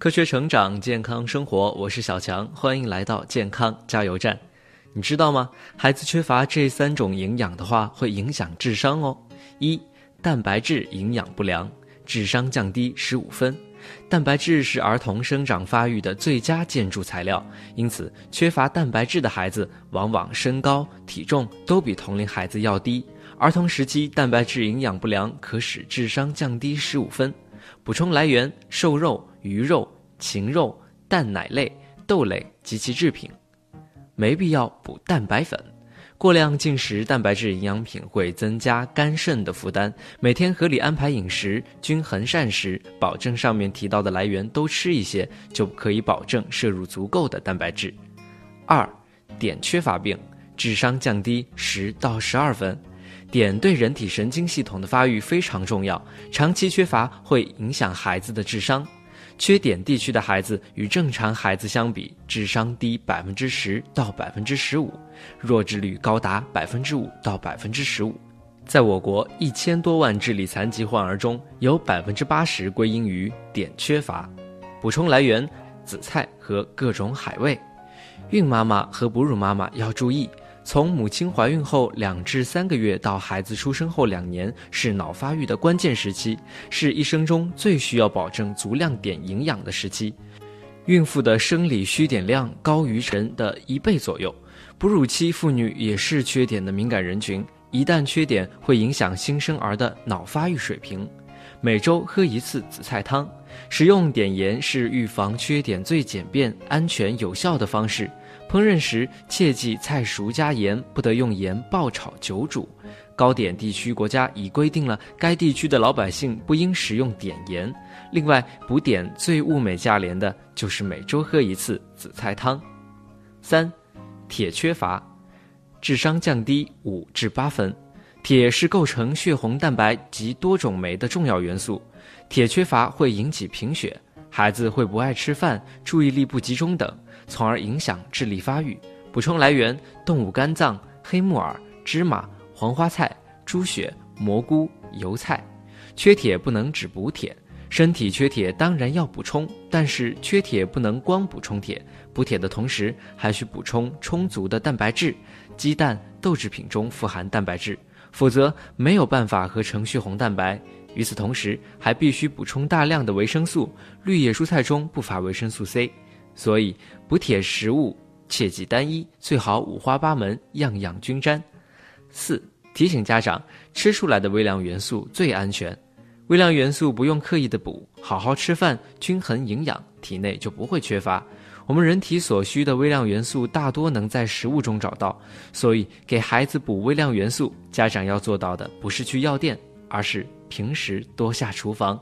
科学成长，健康生活，我是小强，欢迎来到健康加油站。你知道吗？孩子缺乏这三种营养的话，会影响智商哦。一、蛋白质营养不良，智商降低十五分。蛋白质是儿童生长发育的最佳建筑材料，因此缺乏蛋白质的孩子，往往身高、体重都比同龄孩子要低。儿童时期蛋白质营养不良，可使智商降低十五分。补充来源：瘦肉、鱼肉、禽肉、蛋奶类、豆类及其制品。没必要补蛋白粉。过量进食蛋白质营养品会增加肝肾的负担。每天合理安排饮食，均衡膳食，保证上面提到的来源都吃一些，就可以保证摄入足够的蛋白质。二、碘缺乏病，智商降低十到十二分。碘对人体神经系统的发育非常重要，长期缺乏会影响孩子的智商。缺碘地区的孩子与正常孩子相比，智商低百分之十到百分之十五，弱智率高达百分之五到百分之十五。在我国一千多万智力残疾患儿中，有百分之八十归因于碘缺乏。补充来源：紫菜和各种海味。孕妈妈和哺乳妈妈要注意。从母亲怀孕后两至三个月到孩子出生后两年是脑发育的关键时期，是一生中最需要保证足量碘营养的时期。孕妇的生理需碘量高于人的一倍左右，哺乳期妇女也是缺碘的敏感人群，一旦缺碘会影响新生儿的脑发育水平。每周喝一次紫菜汤，使用碘盐是预防缺碘最简便、安全、有效的方式。烹饪时切记菜熟加盐，不得用盐爆炒久煮。高碘地区国家已规定了该地区的老百姓不应食用碘盐。另外，补碘最物美价廉的就是每周喝一次紫菜汤。三，铁缺乏，智商降低五至八分。铁是构成血红蛋白及多种酶的重要元素，铁缺乏会引起贫血，孩子会不爱吃饭、注意力不集中等。从而影响智力发育。补充来源：动物肝脏、黑木耳、芝麻、黄花菜、猪血、蘑菇、油菜。缺铁不能只补铁，身体缺铁当然要补充，但是缺铁不能光补充铁，补铁的同时还需补充充足的蛋白质。鸡蛋、豆制品中富含蛋白质，否则没有办法合成血红蛋白。与此同时，还必须补充大量的维生素，绿叶蔬菜中不乏维生素 C。所以补铁食物切忌单一，最好五花八门，样样均沾。四提醒家长，吃出来的微量元素最安全，微量元素不用刻意的补，好好吃饭，均衡营养，体内就不会缺乏。我们人体所需的微量元素大多能在食物中找到，所以给孩子补微量元素，家长要做到的不是去药店，而是平时多下厨房。